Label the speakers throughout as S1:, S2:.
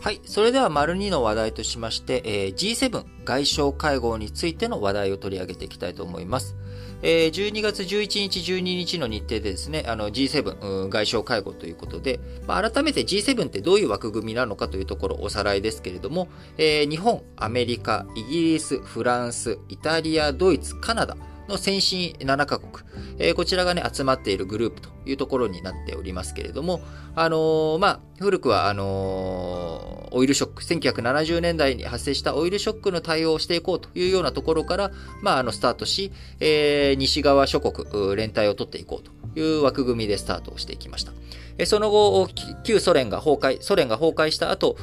S1: はい。それでは、丸2の話題としまして、えー、G7 外相会合についての話題を取り上げていきたいと思います。えー、12月11日、12日の日程でですね、あの G7、外相会合ということで、まあ、改めて G7 ってどういう枠組みなのかというところおさらいですけれども、えー、日本、アメリカ、イギリス、フランス、イタリア、ドイツ、カナダ、の先進7カ国、え、こちらがね、集まっているグループというところになっておりますけれども、あのー、まあ、古くは、あのー、オイルショック、1970年代に発生したオイルショックの対応をしていこうというようなところから、まあ、あの、スタートし、えー、西側諸国、連帯を取っていこうという枠組みでスタートをしていきました。その後、旧ソ連が崩壊、ソ連が崩壊した後、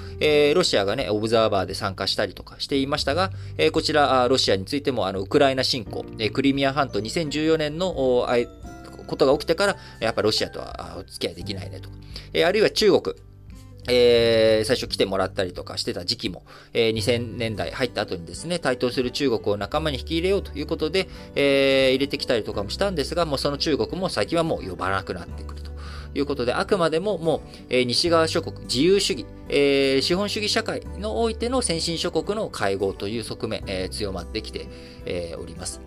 S1: ロシアがね、オブザーバーで参加したりとかしていましたが、こちら、ロシアについても、あの、ウクライナ侵攻、クリミア半島2014年の、ことが起きてから、やっぱロシアとはお付き合いできないねとか、あるいは中国、えー、最初来てもらったりとかしてた時期も、えー、2000年代入った後にですね、台頭する中国を仲間に引き入れようということで、えー、入れてきたりとかもしたんですが、もうその中国も最近はもう呼ばなくなってくると。いうことで、あくまでももう、えー、西側諸国、自由主義、えー、資本主義社会のおいての先進諸国の会合という側面、えー、強まってきて、え、おります。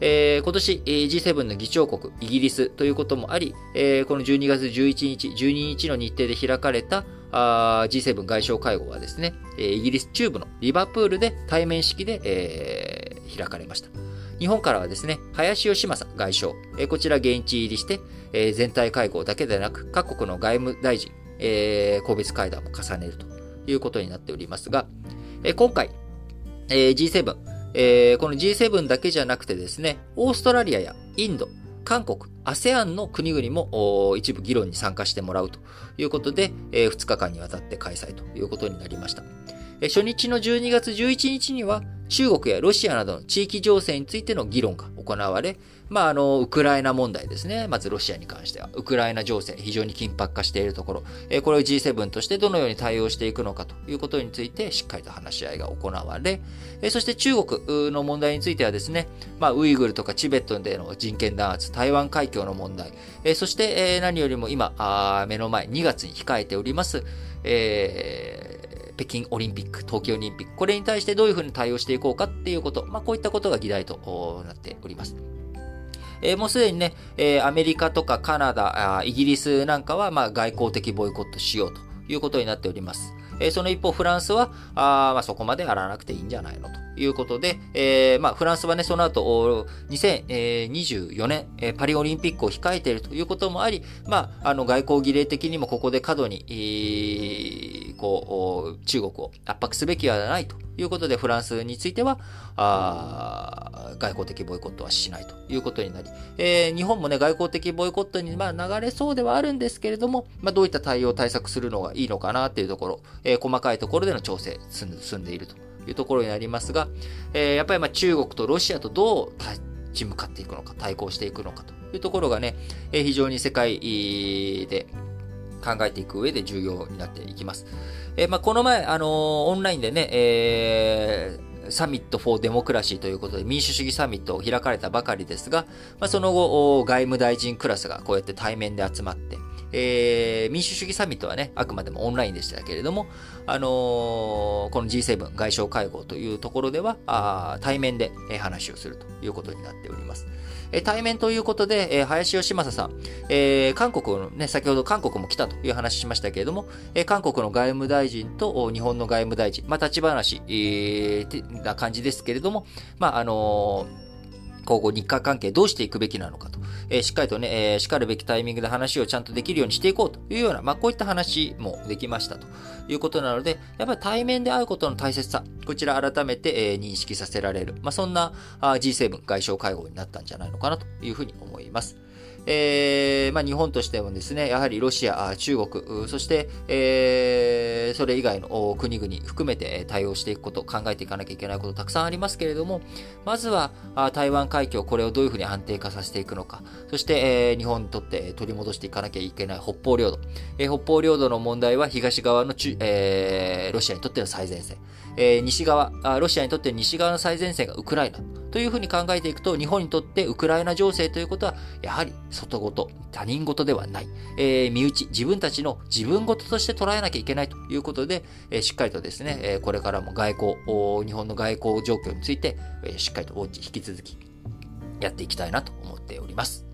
S1: えー、今年、G7 の議長国、イギリスということもあり、えー、この12月11日、12日の日程で開かれたあ G7 外相会合はですね、イギリス中部のリバプールで対面式で、えー、開かれました。日本からはですね、林義正外相、えこちら現地入りして、え全体会合だけでなく、各国の外務大臣、え個別会談も重ねるということになっておりますが、え今回、え G7、えこの G7 だけじゃなくてですね、オーストラリアやインド、韓国、ASEAN の国々も一部議論に参加してもらうということで、え2日間にわたって開催ということになりました。初日の12月11日には、中国やロシアなどの地域情勢についての議論が行われ、まあ、あの、ウクライナ問題ですね。まずロシアに関しては。ウクライナ情勢、非常に緊迫化しているところ、えこれを G7 としてどのように対応していくのかということについて、しっかりと話し合いが行われ、そして中国の問題についてはですね、まあ、ウイグルとかチベットでの人権弾圧、台湾海峡の問題、そして、何よりも今、目の前、2月に控えております、えー北京オリンピック、東京オリンピック、これに対してどういうふうに対応していこうかっていうこと、まあ、こういったことが議題となっております。えー、もうすでにね、えー、アメリカとかカナダ、イギリスなんかは、まあ、外交的ボイコットしようということになっております。えー、その一方、フランスは、あまあ、そこまでやらなくていいんじゃないのということで、えー、まあ、フランスはね、その後、2024年、えー、パリオリンピックを控えているということもあり、まあ、あの、外交儀礼的にもここで過度に、えー、こう、中国を圧迫すべきはないということで、フランスについては、あ外交的ボイコットはしないということになり、えー、日本もね、外交的ボイコットに、まあ、流れそうではあるんですけれども、まあ、どういった対応対策するのがいいのかなっていうところ、えー、細かいところでの調整進んでいるというところになりますが、えー、やっぱりまあ中国とロシアとどう立ち向かっていくのか、対抗していくのかというところがね、えー、非常に世界で考えていく上で重要になっていきます。え、まあこの前、あのー、オンラインでね、えー Summit for Democracy ということで民主主義サミットを開かれたばかりですが、まあ、その後、外務大臣クラスがこうやって対面で集まって、えー、民主主義サミットはね、あくまでもオンラインでしたけれども、あのー、この G7 外相会合というところでは、あ対面で話をするということになっております。対面ということで、林義正さん、えー、韓国のね、先ほど韓国も来たという話しましたけれども、え韓国の外務大臣と日本の外務大臣、まあ、立ち話、えー、な感じですけれども、まあ、あのー今後日韓関係どうしていくべきなのかと、えー、しっかりとね、えー、しかるべきタイミングで話をちゃんとできるようにしていこうというような、まあ、こういった話もできましたということなので、やっぱり対面で会うことの大切さ、こちら改めて、認識させられる、まあ、そんなあ G7 外相会合になったんじゃないのかなというふうに思います。えー、まあ、日本としてもですね、やはりロシア、中国、そして、えー、それ以外の国々含めて対応していくこと、考えていかなきゃいけないことたくさんありますけれども、まずは台湾海峡、これをどういうふうに安定化させていくのか、そして、えー、日本にとって取り戻していかなきゃいけない北方領土。え、北方領土の問題は東側の、え、ロシアにとっての最前線。えー、西側、ロシアにとって西側の最前線がウクライナというふうに考えていくと、日本にとってウクライナ情勢ということは、やはり外事、他人事ではない、えー、身内、自分たちの自分事として捉えなきゃいけないということで、えー、しっかりとですね、えー、これからも外交、日本の外交状況について、えー、しっかりとウォッチ引き続きやっていきたいなと思っております。